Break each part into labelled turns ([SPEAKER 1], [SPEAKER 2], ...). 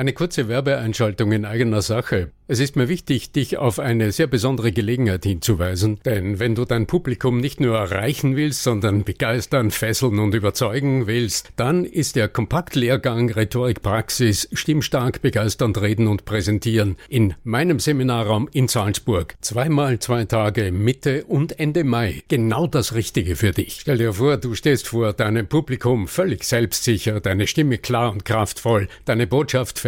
[SPEAKER 1] Eine kurze Werbeeinschaltung in eigener Sache. Es ist mir wichtig, dich auf eine sehr besondere Gelegenheit hinzuweisen, denn wenn du dein Publikum nicht nur erreichen willst, sondern begeistern, fesseln und überzeugen willst, dann ist der Kompaktlehrgang Rhetorik Praxis Stimmstark begeisternd reden und präsentieren in meinem Seminarraum in Salzburg. Zweimal zwei Tage Mitte und Ende Mai. Genau das Richtige für dich. Stell dir vor, du stehst vor deinem Publikum völlig selbstsicher, deine Stimme klar und kraftvoll, deine Botschaft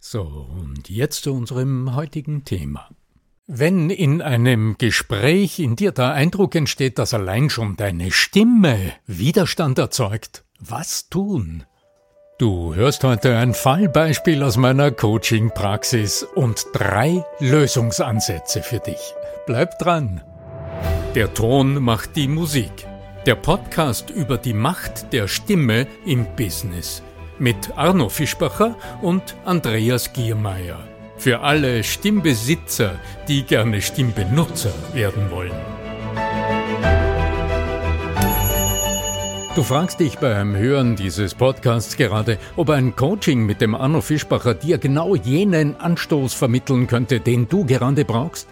[SPEAKER 1] So, und jetzt zu unserem heutigen Thema. Wenn in einem Gespräch in dir der Eindruck entsteht, dass allein schon deine Stimme Widerstand erzeugt, was tun? Du hörst heute ein Fallbeispiel aus meiner Coaching-Praxis und drei Lösungsansätze für dich. Bleib dran. Der Ton macht die Musik. Der Podcast über die Macht der Stimme im Business mit Arno Fischbacher und Andreas Giermeier. Für alle Stimmbesitzer, die gerne Stimmbenutzer werden wollen. Du fragst dich beim Hören dieses Podcasts gerade, ob ein Coaching mit dem Arno Fischbacher dir genau jenen Anstoß vermitteln könnte, den du gerade brauchst?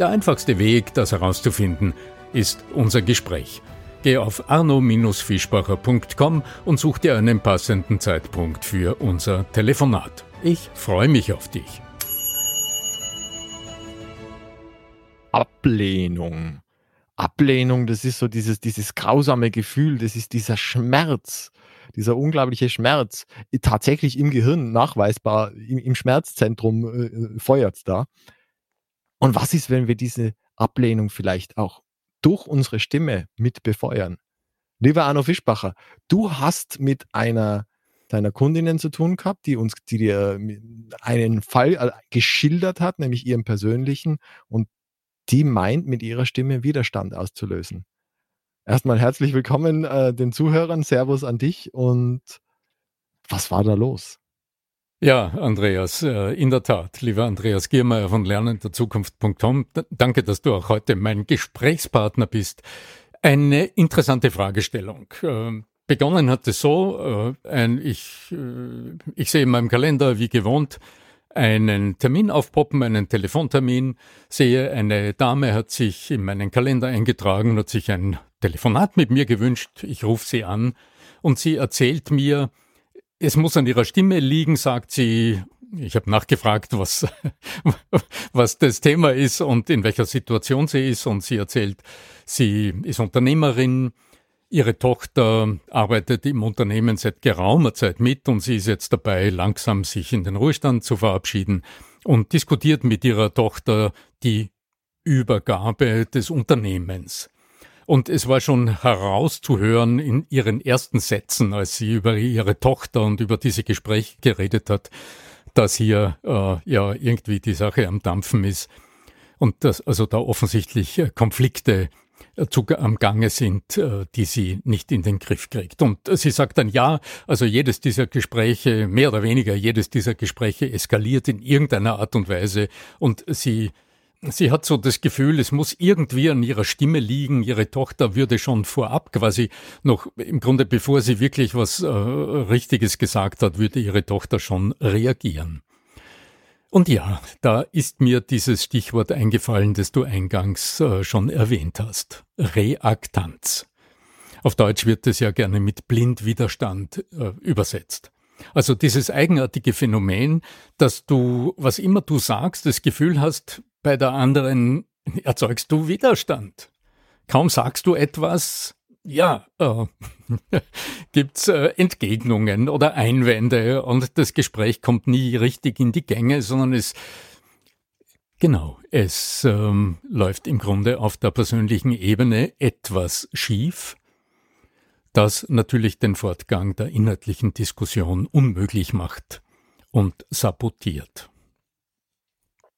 [SPEAKER 1] Der einfachste Weg, das herauszufinden, ist unser Gespräch. Geh auf arno-fischbacher.com und such dir einen passenden Zeitpunkt für unser Telefonat. Ich freue mich auf dich.
[SPEAKER 2] Ablehnung. Ablehnung, das ist so dieses, dieses grausame Gefühl, das ist dieser Schmerz, dieser unglaubliche Schmerz, tatsächlich im Gehirn nachweisbar, im, im Schmerzzentrum äh, äh feuert da. Und was ist, wenn wir diese Ablehnung vielleicht auch durch unsere Stimme mit befeuern. Lieber Arno Fischbacher, du hast mit einer deiner Kundinnen zu tun gehabt, die uns, die dir einen Fall äh, geschildert hat, nämlich ihren persönlichen, und die meint, mit ihrer Stimme Widerstand auszulösen. Erstmal herzlich willkommen äh, den Zuhörern, Servus an dich und was war da los?
[SPEAKER 1] Ja, Andreas, äh, in der Tat, lieber Andreas Giermeier von lernenderzukunft.com, danke, dass du auch heute mein Gesprächspartner bist. Eine interessante Fragestellung. Ähm, begonnen hat es so, äh, ich, äh, ich sehe in meinem Kalender, wie gewohnt, einen Termin aufpoppen, einen Telefontermin, sehe, eine Dame hat sich in meinen Kalender eingetragen, hat sich ein Telefonat mit mir gewünscht, ich rufe sie an und sie erzählt mir, es muss an ihrer Stimme liegen, sagt sie. Ich habe nachgefragt, was, was das Thema ist und in welcher Situation sie ist. Und sie erzählt, sie ist Unternehmerin. Ihre Tochter arbeitet im Unternehmen seit geraumer Zeit mit und sie ist jetzt dabei, langsam sich in den Ruhestand zu verabschieden und diskutiert mit ihrer Tochter die Übergabe des Unternehmens. Und es war schon herauszuhören in ihren ersten Sätzen, als sie über ihre Tochter und über diese Gespräche geredet hat, dass hier äh, ja irgendwie die Sache am Dampfen ist und dass also da offensichtlich äh, Konflikte äh, zu, am Gange sind, äh, die sie nicht in den Griff kriegt. Und sie sagt dann ja, also jedes dieser Gespräche, mehr oder weniger jedes dieser Gespräche eskaliert in irgendeiner Art und Weise und sie sie hat so das Gefühl, es muss irgendwie an ihrer Stimme liegen. Ihre Tochter würde schon vorab quasi noch, im Grunde bevor sie wirklich was äh, Richtiges gesagt hat, würde ihre Tochter schon reagieren. Und ja, da ist mir dieses Stichwort eingefallen, das du eingangs äh, schon erwähnt hast. Reaktanz. Auf Deutsch wird es ja gerne mit Blindwiderstand äh, übersetzt. Also dieses eigenartige Phänomen, dass du, was immer du sagst, das Gefühl hast, bei der anderen erzeugst du Widerstand. Kaum sagst du etwas, ja, äh, gibt's äh, Entgegnungen oder Einwände und das Gespräch kommt nie richtig in die Gänge, sondern es Genau, es ähm, läuft im Grunde auf der persönlichen Ebene etwas schief, das natürlich den Fortgang der inhaltlichen Diskussion unmöglich macht und sabotiert.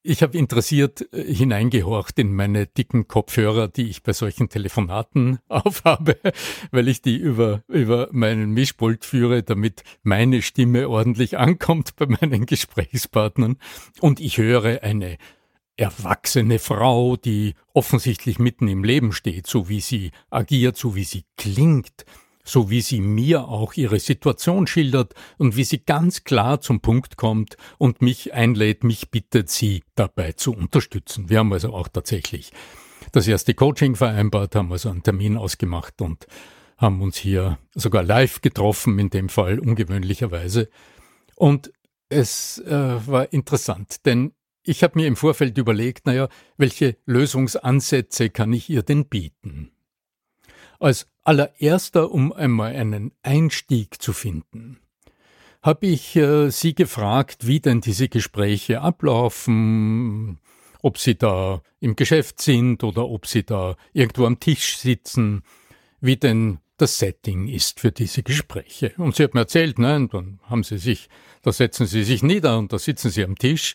[SPEAKER 1] Ich habe interessiert äh, hineingehorcht in meine dicken Kopfhörer, die ich bei solchen Telefonaten aufhabe, weil ich die über, über meinen Mischpult führe, damit meine Stimme ordentlich ankommt bei meinen Gesprächspartnern. Und ich höre eine erwachsene Frau, die offensichtlich mitten im Leben steht, so wie sie agiert, so wie sie klingt, so wie sie mir auch ihre Situation schildert und wie sie ganz klar zum Punkt kommt und mich einlädt, mich bittet, sie dabei zu unterstützen. Wir haben also auch tatsächlich das erste Coaching vereinbart, haben also einen Termin ausgemacht und haben uns hier sogar live getroffen, in dem Fall ungewöhnlicherweise. Und es äh, war interessant, denn ich habe mir im Vorfeld überlegt, naja, welche Lösungsansätze kann ich ihr denn bieten? Als allererster, um einmal einen Einstieg zu finden, habe ich äh, Sie gefragt, wie denn diese Gespräche ablaufen, ob Sie da im Geschäft sind oder ob Sie da irgendwo am Tisch sitzen, wie denn das Setting ist für diese Gespräche. Und sie hat mir erzählt, nein, dann haben sie sich, da setzen sie sich nieder und da sitzen sie am Tisch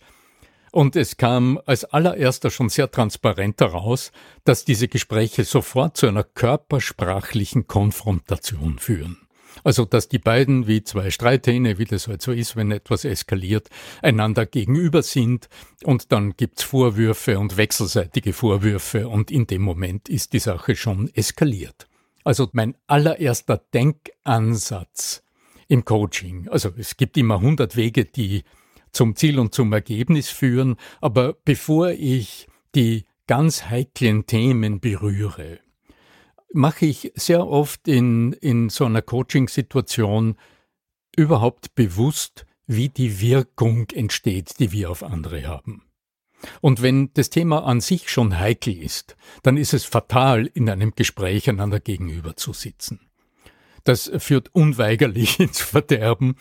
[SPEAKER 1] und es kam als allererster schon sehr transparent heraus, dass diese Gespräche sofort zu einer körpersprachlichen Konfrontation führen. Also, dass die beiden wie zwei Streithähne, wie das halt so ist, wenn etwas eskaliert, einander gegenüber sind und dann gibt's Vorwürfe und wechselseitige Vorwürfe und in dem Moment ist die Sache schon eskaliert. Also mein allererster Denkansatz im Coaching. Also es gibt immer hundert Wege, die zum Ziel und zum Ergebnis führen. Aber bevor ich die ganz heiklen Themen berühre, mache ich sehr oft in, in so einer Coaching-Situation überhaupt bewusst, wie die Wirkung entsteht, die wir auf andere haben. Und wenn das Thema an sich schon heikel ist, dann ist es fatal, in einem Gespräch einander gegenüber zu sitzen. Das führt unweigerlich ins Verderben.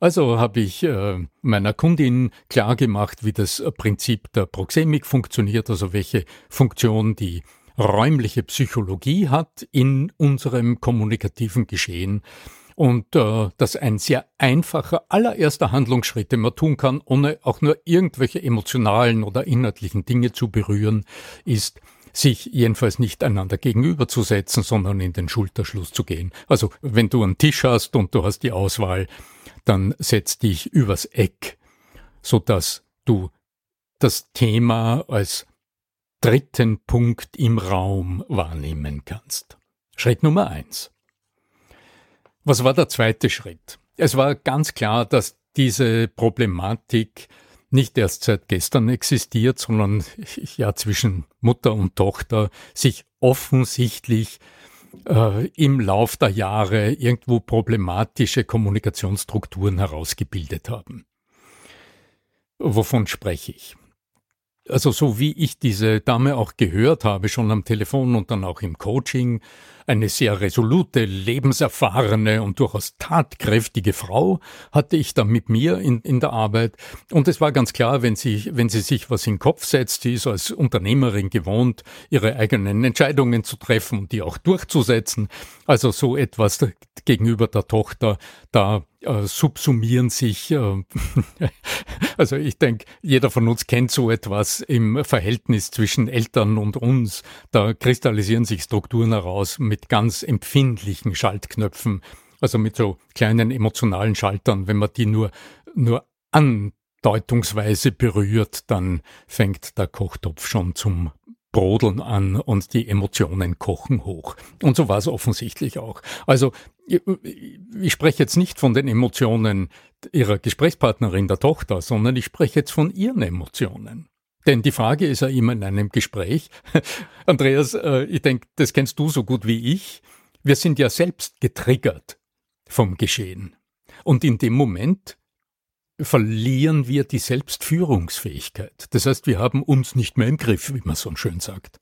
[SPEAKER 1] Also habe ich äh, meiner Kundin klargemacht, wie das Prinzip der Proxemik funktioniert, also welche Funktion die räumliche Psychologie hat in unserem kommunikativen Geschehen und äh, dass ein sehr einfacher allererster Handlungsschritt, den man tun kann, ohne auch nur irgendwelche emotionalen oder inhaltlichen Dinge zu berühren, ist, sich jedenfalls nicht einander gegenüberzusetzen, sondern in den Schulterschluss zu gehen. Also wenn du einen Tisch hast und du hast die Auswahl, dann setz dich übers Eck, so dass du das Thema als dritten Punkt im Raum wahrnehmen kannst. Schritt Nummer eins. Was war der zweite Schritt? Es war ganz klar, dass diese Problematik nicht erst seit gestern existiert, sondern ja zwischen Mutter und Tochter sich offensichtlich äh, im Lauf der Jahre irgendwo problematische Kommunikationsstrukturen herausgebildet haben. Wovon spreche ich? Also so wie ich diese Dame auch gehört habe, schon am Telefon und dann auch im Coaching, eine sehr resolute, lebenserfahrene und durchaus tatkräftige Frau hatte ich da mit mir in, in der Arbeit. Und es war ganz klar, wenn sie, wenn sie sich was in den Kopf setzt, sie ist als Unternehmerin gewohnt, ihre eigenen Entscheidungen zu treffen und die auch durchzusetzen. Also so etwas gegenüber der Tochter, da äh, subsumieren sich, äh, also ich denke, jeder von uns kennt so etwas im Verhältnis zwischen Eltern und uns. Da kristallisieren sich Strukturen heraus mit ganz empfindlichen Schaltknöpfen, also mit so kleinen emotionalen Schaltern, wenn man die nur, nur an deutungsweise berührt, dann fängt der Kochtopf schon zum Brodeln an und die Emotionen kochen hoch. Und so war es offensichtlich auch. Also ich spreche jetzt nicht von den Emotionen ihrer Gesprächspartnerin, der Tochter, sondern ich spreche jetzt von ihren Emotionen. Denn die Frage ist ja immer in einem Gespräch, Andreas, äh, ich denke, das kennst du so gut wie ich, wir sind ja selbst getriggert vom Geschehen. Und in dem Moment verlieren wir die Selbstführungsfähigkeit. Das heißt, wir haben uns nicht mehr im Griff, wie man so schön sagt.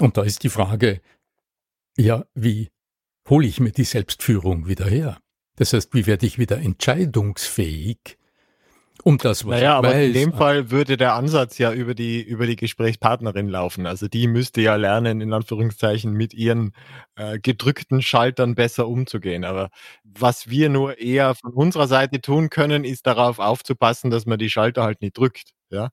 [SPEAKER 1] Und da ist die Frage, ja, wie hole ich mir die Selbstführung wieder her? Das heißt, wie werde ich wieder entscheidungsfähig? Um das,
[SPEAKER 2] was naja, aber weiß. in dem Fall würde der Ansatz ja über die, über die Gesprächspartnerin laufen. Also die müsste ja lernen, in Anführungszeichen, mit ihren äh, gedrückten Schaltern besser umzugehen. Aber was wir nur eher von unserer Seite tun können, ist darauf aufzupassen, dass man die Schalter halt nicht drückt. Ja.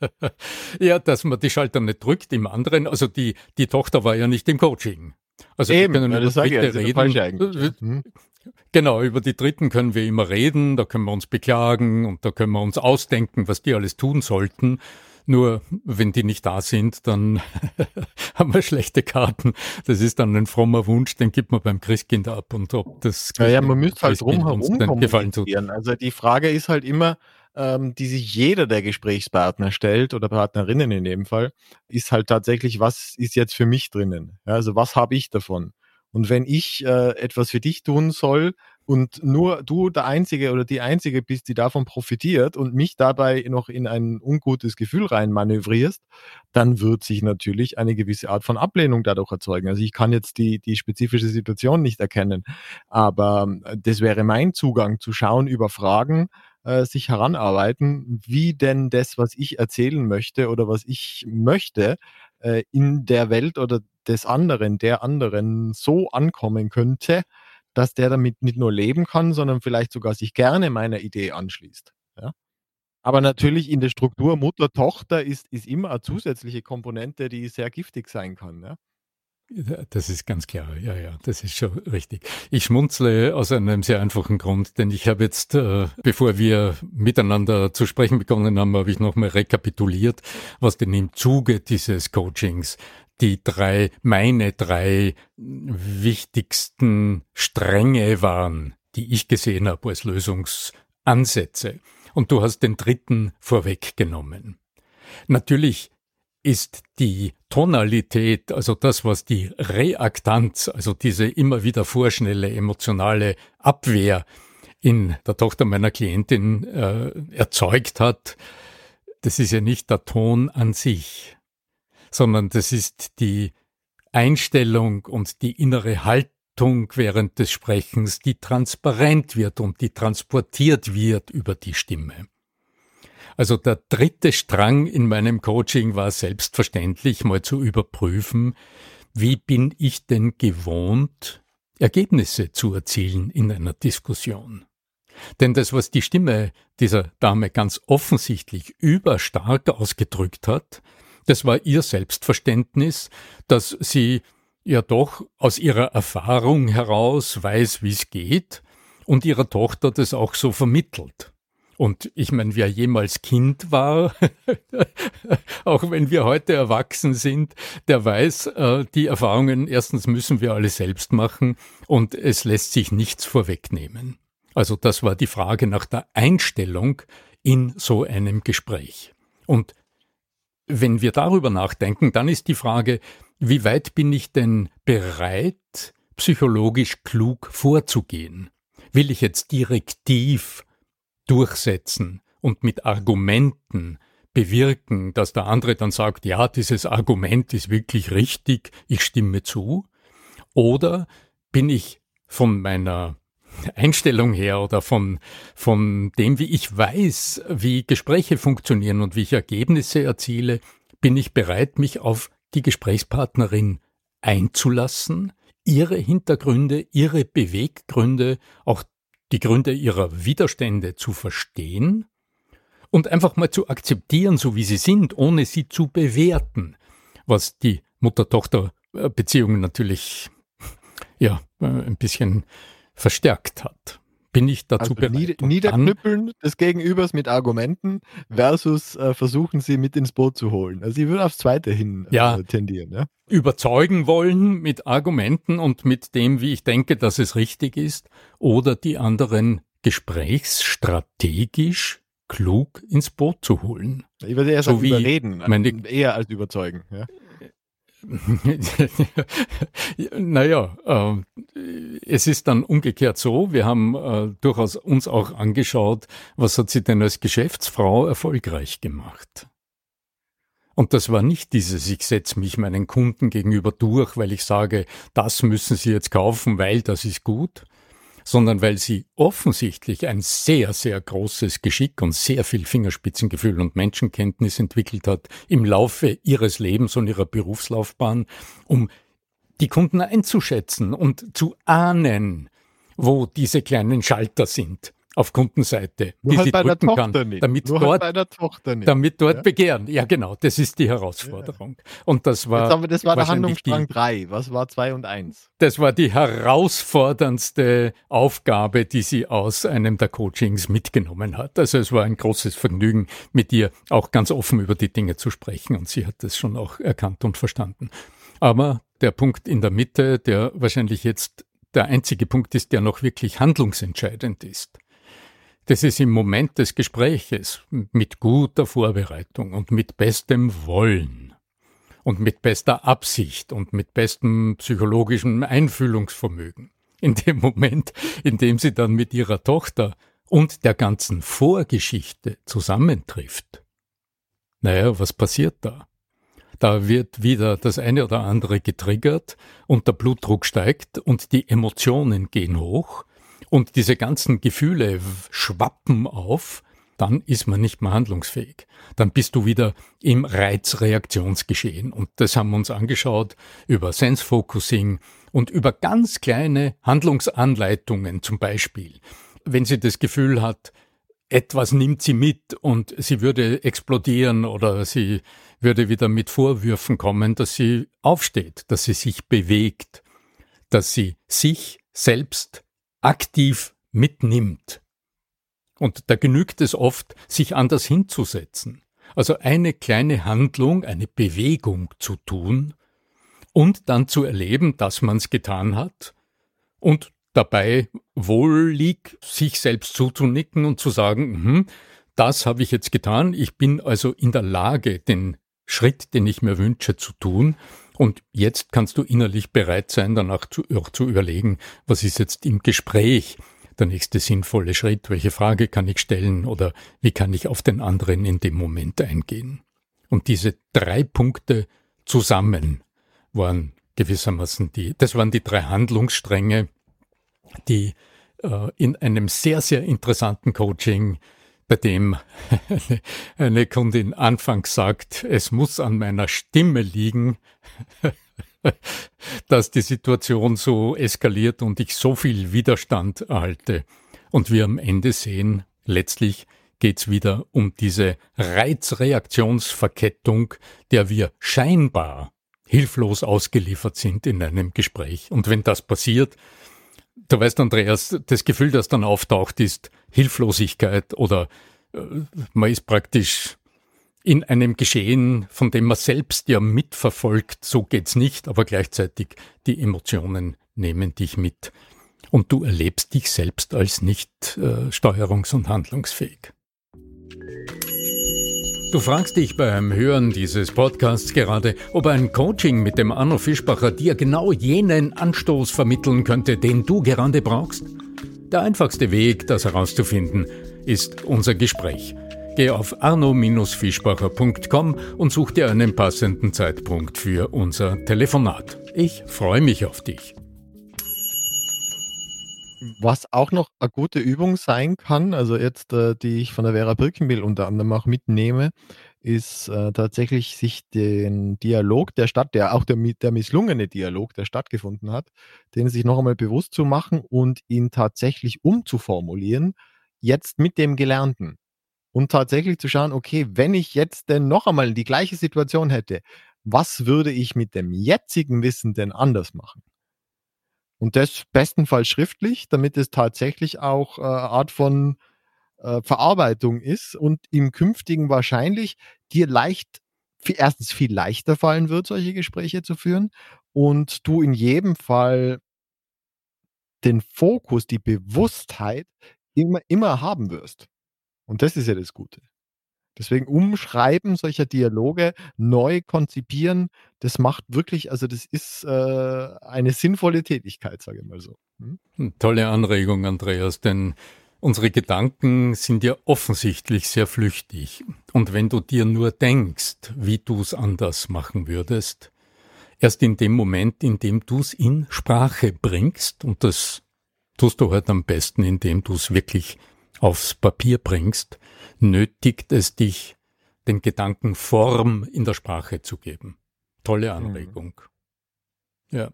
[SPEAKER 1] ja, dass man die Schalter nicht drückt im anderen. Also die, die Tochter war ja nicht im Coaching.
[SPEAKER 2] Also Eben, wir können ja, das sage ich, reden.
[SPEAKER 1] Genau, über die Dritten können wir immer reden, da können wir uns beklagen und da können wir uns ausdenken, was die alles tun sollten. Nur wenn die nicht da sind, dann haben wir schlechte Karten. Das ist dann ein frommer Wunsch, den gibt man beim Christkind ab und ob das
[SPEAKER 2] ja, ja man müsste halt drumherum gefallen tut. Also die Frage ist halt immer, ähm, die sich jeder der Gesprächspartner stellt oder Partnerinnen in dem Fall, ist halt tatsächlich, was ist jetzt für mich drinnen? Ja, also was habe ich davon? Und wenn ich äh, etwas für dich tun soll und nur du der Einzige oder die Einzige bist, die davon profitiert und mich dabei noch in ein ungutes Gefühl rein manövrierst, dann wird sich natürlich eine gewisse Art von Ablehnung dadurch erzeugen. Also ich kann jetzt die, die spezifische Situation nicht erkennen, aber äh, das wäre mein Zugang zu schauen über Fragen, äh, sich heranarbeiten, wie denn das, was ich erzählen möchte oder was ich möchte, äh, in der Welt oder des anderen, der anderen so ankommen könnte, dass der damit nicht nur leben kann, sondern vielleicht sogar sich gerne meiner Idee anschließt. Ja? Aber natürlich in der Struktur Mutter-Tochter ist, ist immer eine zusätzliche Komponente, die sehr giftig sein kann. Ja?
[SPEAKER 1] Das ist ganz klar, ja, ja, das ist schon richtig. Ich schmunzle aus einem sehr einfachen Grund, denn ich habe jetzt, äh, bevor wir miteinander zu sprechen begonnen haben, habe ich nochmal rekapituliert, was denn im Zuge dieses Coachings die drei, meine drei wichtigsten Stränge waren, die ich gesehen habe als Lösungsansätze. Und du hast den dritten vorweggenommen. Natürlich ist die Tonalität, also das, was die Reaktanz, also diese immer wieder vorschnelle emotionale Abwehr in der Tochter meiner Klientin äh, erzeugt hat, das ist ja nicht der Ton an sich, sondern das ist die Einstellung und die innere Haltung während des Sprechens, die transparent wird und die transportiert wird über die Stimme. Also der dritte Strang in meinem Coaching war selbstverständlich mal zu überprüfen, wie bin ich denn gewohnt, Ergebnisse zu erzielen in einer Diskussion. Denn das, was die Stimme dieser Dame ganz offensichtlich überstark ausgedrückt hat, das war ihr Selbstverständnis, dass sie ja doch aus ihrer Erfahrung heraus weiß, wie es geht und ihrer Tochter das auch so vermittelt. Und ich meine, wer jemals Kind war, auch wenn wir heute erwachsen sind, der weiß, äh, die Erfahrungen erstens müssen wir alle selbst machen und es lässt sich nichts vorwegnehmen. Also das war die Frage nach der Einstellung in so einem Gespräch. Und wenn wir darüber nachdenken, dann ist die Frage, wie weit bin ich denn bereit, psychologisch klug vorzugehen? Will ich jetzt direktiv durchsetzen und mit Argumenten bewirken, dass der andere dann sagt, ja, dieses Argument ist wirklich richtig, ich stimme zu? Oder bin ich von meiner Einstellung her oder von, von dem, wie ich weiß, wie Gespräche funktionieren und wie ich Ergebnisse erziele, bin ich bereit, mich auf die Gesprächspartnerin einzulassen, ihre Hintergründe, ihre Beweggründe, auch die Gründe ihrer Widerstände zu verstehen und einfach mal zu akzeptieren, so wie sie sind, ohne sie zu bewerten, was die Mutter-Tochter-Beziehung natürlich ja ein bisschen verstärkt hat. bin ich dazu
[SPEAKER 2] Also
[SPEAKER 1] bereit.
[SPEAKER 2] niederknüppeln des Gegenübers mit Argumenten versus äh, versuchen sie mit ins Boot zu holen. Also ich würde aufs Zweite hin
[SPEAKER 1] Ja.
[SPEAKER 2] äh, tendieren. Ja?
[SPEAKER 1] überzeugen wollen mit Argumenten und mit dem, wie ich denke, dass es richtig ist, oder die anderen gesprächsstrategisch klug ins Boot zu holen.
[SPEAKER 2] Ich würde eher
[SPEAKER 1] So
[SPEAKER 2] sagen,
[SPEAKER 1] wie
[SPEAKER 2] überreden, eher als überzeugen. Ja?
[SPEAKER 1] naja, äh, es ist dann umgekehrt so, wir haben äh, durchaus uns auch angeschaut, was hat sie denn als Geschäftsfrau erfolgreich gemacht. Und das war nicht dieses, ich setze mich meinen Kunden gegenüber durch, weil ich sage, das müssen sie jetzt kaufen, weil das ist gut, sondern weil sie offensichtlich ein sehr, sehr großes Geschick und sehr viel Fingerspitzengefühl und Menschenkenntnis entwickelt hat im Laufe ihres Lebens und ihrer Berufslaufbahn, um die Kunden einzuschätzen und zu ahnen, wo diese kleinen Schalter sind auf Kundenseite,
[SPEAKER 2] Nur
[SPEAKER 1] die
[SPEAKER 2] halt
[SPEAKER 1] sie drücken kann,
[SPEAKER 2] nicht.
[SPEAKER 1] damit
[SPEAKER 2] Nur
[SPEAKER 1] dort
[SPEAKER 2] halt Tochter nicht.
[SPEAKER 1] damit dort
[SPEAKER 2] Ja.
[SPEAKER 1] begehren. Ja, genau, das ist die Herausforderung. Und das war,
[SPEAKER 2] wir, das war der Handlungsstrang
[SPEAKER 1] die,
[SPEAKER 2] 3. Was war 2 und 1?
[SPEAKER 1] das war die herausforderndste Aufgabe, die sie aus einem der Coachings mitgenommen hat. Also es war ein großes Vergnügen, mit ihr auch ganz offen über die Dinge zu sprechen und sie hat das schon auch erkannt und verstanden. Aber der Punkt in der Mitte, der wahrscheinlich jetzt der einzige Punkt ist, der noch wirklich handlungsentscheidend ist. Das ist im Moment des Gespräches mit guter Vorbereitung und mit bestem Wollen und mit bester Absicht und mit bestem psychologischem Einfühlungsvermögen. In dem Moment, in dem sie dann mit ihrer Tochter und der ganzen Vorgeschichte zusammentrifft. Naja, was passiert da? Da wird wieder das eine oder andere getriggert und der Blutdruck steigt und die Emotionen gehen hoch und diese ganzen Gefühle schwappen auf, dann ist man nicht mehr handlungsfähig. Dann bist du wieder im Reizreaktionsgeschehen. Und das haben wir uns angeschaut über Sense Focusing und über ganz kleine Handlungsanleitungen zum Beispiel. Wenn sie das Gefühl hat, etwas nimmt sie mit und sie würde explodieren oder sie würde wieder mit Vorwürfen kommen, dass sie aufsteht, dass sie sich bewegt, dass sie sich selbst aktiv mitnimmt. Und da genügt es oft, sich anders hinzusetzen. Also eine kleine Handlung, eine Bewegung zu tun und dann zu erleben, dass man es getan hat und dabei wohlig sich selbst zuzunicken und zu sagen, mhm, das habe ich jetzt getan, ich bin also in der Lage, den Schritt, den ich mir wünsche, zu tun. Und jetzt kannst du innerlich bereit sein, danach zu, auch zu überlegen, was ist jetzt im Gespräch der nächste sinnvolle Schritt, welche Frage kann ich stellen oder wie kann ich auf den anderen in dem Moment eingehen. Und diese drei Punkte zusammen waren gewissermaßen die, das waren die drei Handlungsstränge, die äh, in einem sehr, sehr interessanten Coaching, bei dem eine, Kundin anfangs sagt, es muss an meiner Stimme liegen, dass die Situation so eskaliert und ich so viel Widerstand erhalte. Und wir am Ende sehen, letztlich geht's wieder um diese Reizreaktionsverkettung, der wir scheinbar hilflos ausgeliefert sind in einem Gespräch. Und wenn das passiert, du weißt, Andreas, das Gefühl, das dann auftaucht, ist Hilflosigkeit oder äh, man ist praktisch in einem Geschehen, von dem man selbst ja mitverfolgt, so geht's nicht, aber gleichzeitig die Emotionen nehmen dich mit und du erlebst dich selbst als nicht äh, steuerungs- und handlungsfähig. Du fragst dich beim Hören dieses Podcasts gerade, ob ein Coaching mit dem Arno Fischbacher dir genau jenen Anstoß vermitteln könnte, den du gerade brauchst? Der einfachste Weg, das herauszufinden, ist unser Gespräch. Geh auf arno-fischbacher.com und such dir einen passenden Zeitpunkt für unser Telefonat. Ich freue mich auf dich.
[SPEAKER 2] Was auch noch eine gute Übung sein kann, also jetzt, äh, die ich von der Vera Birkenbill unter anderem auch mitnehme, ist äh, tatsächlich sich den Dialog der Stadt, der auch der, der misslungene Dialog, der stattgefunden hat, den sich noch einmal bewusst zu machen und ihn tatsächlich umzuformulieren, jetzt mit dem Gelernten. Und tatsächlich zu schauen, okay, wenn ich jetzt denn noch einmal die gleiche Situation hätte, was würde ich mit dem jetzigen Wissen denn anders machen? Und das bestenfalls schriftlich, damit es tatsächlich auch äh, Art von äh, Verarbeitung ist und im künftigen wahrscheinlich dir leicht, erstens viel leichter fallen wird, solche Gespräche zu führen und du in jedem Fall den Fokus, die Bewusstheit immer, immer haben wirst. Und das ist ja das Gute. Deswegen Umschreiben solcher Dialoge, neu konzipieren, das macht wirklich, also das ist äh, eine sinnvolle Tätigkeit, sage ich mal so.
[SPEAKER 1] Hm? hm? Tolle Anregung, Andreas, denn unsere Gedanken sind ja offensichtlich sehr flüchtig. Und wenn du dir nur denkst, wie du es anders machen würdest, erst in dem Moment, in dem du es in Sprache bringst, und das tust du halt am besten, indem du es wirklich aufs Papier bringst, nötigt es dich, den Gedanken Form in der Sprache zu geben. Tolle. Anregung.
[SPEAKER 2] Mhm. Ja.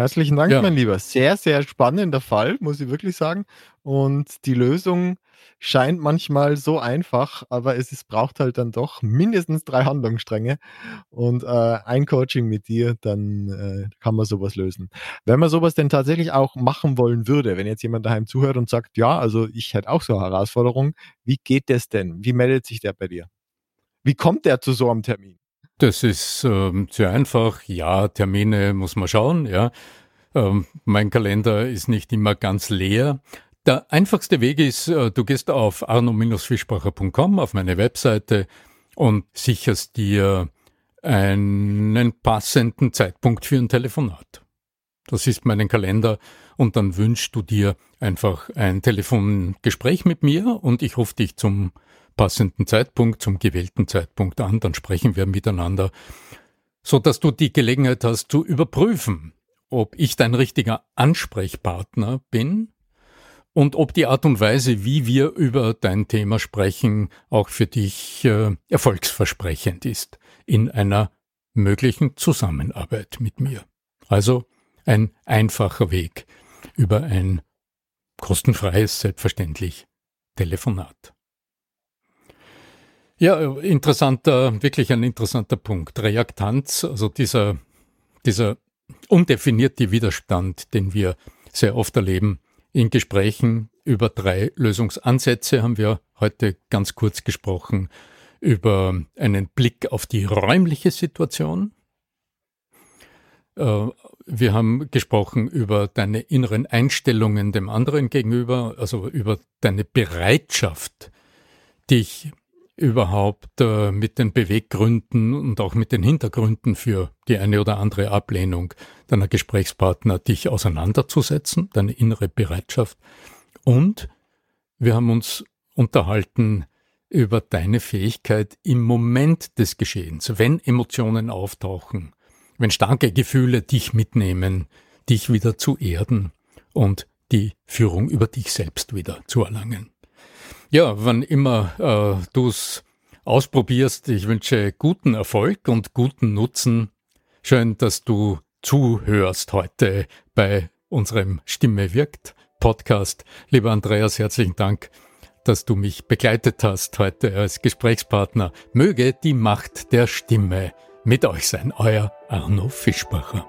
[SPEAKER 2] Herzlichen Dank, ja. mein Lieber. Sehr, sehr spannender Fall, muss ich wirklich sagen. Und die Lösung scheint manchmal so einfach, aber es ist, braucht halt dann doch mindestens drei Handlungsstränge und äh, ein Coaching mit dir, dann äh, kann man sowas lösen. Wenn man sowas denn tatsächlich auch machen wollen würde, wenn jetzt jemand daheim zuhört und sagt, ja, also ich hätte auch so eine Herausforderung, wie geht das denn? Wie meldet sich der bei dir? Wie kommt der zu so einem Termin?
[SPEAKER 1] Das ist ähm, sehr einfach. Ja, Termine muss man schauen. Ja, ähm, mein Kalender ist nicht immer ganz leer. Der einfachste Weg ist, äh, du gehst auf arno-fischbacher.com, auf meine Webseite und sicherst dir einen passenden Zeitpunkt für ein Telefonat. Das ist meinen Kalender und dann wünschst du dir einfach ein Telefongespräch mit mir und ich rufe dich zum passenden Zeitpunkt, zum gewählten Zeitpunkt an, dann sprechen wir miteinander, so dass du die Gelegenheit hast zu überprüfen, ob ich dein richtiger Ansprechpartner bin und ob die Art und Weise, wie wir über dein Thema sprechen, auch für dich äh, erfolgsversprechend ist in einer möglichen Zusammenarbeit mit mir. Also ein einfacher Weg über ein kostenfreies, selbstverständlich, Telefonat. Ja, interessanter, wirklich ein interessanter Punkt. Reaktanz, also dieser, dieser undefinierte Widerstand, den wir sehr oft erleben, in Gesprächen über drei Lösungsansätze haben wir heute ganz kurz gesprochen über einen Blick auf die räumliche Situation. Äh, wir haben gesprochen über deine inneren Einstellungen dem anderen gegenüber, also über deine Bereitschaft, dich überhaupt äh, mit den Beweggründen und auch mit den Hintergründen für die eine oder andere Ablehnung deiner Gesprächspartner dich auseinanderzusetzen, deine innere Bereitschaft. Und wir haben uns unterhalten über deine Fähigkeit im Moment des Geschehens, wenn Emotionen auftauchen, wenn starke Gefühle dich mitnehmen, dich wieder zu erden und die Führung über dich selbst wieder zu erlangen. Ja, wann immer äh, du es ausprobierst, ich wünsche guten Erfolg und guten Nutzen. Schön, dass du zuhörst heute bei unserem Stimme wirkt Podcast. Lieber Andreas, herzlichen Dank, dass du mich begleitet hast heute als Gesprächspartner. Möge die Macht der Stimme mit euch sein, euer Arno Fischbacher.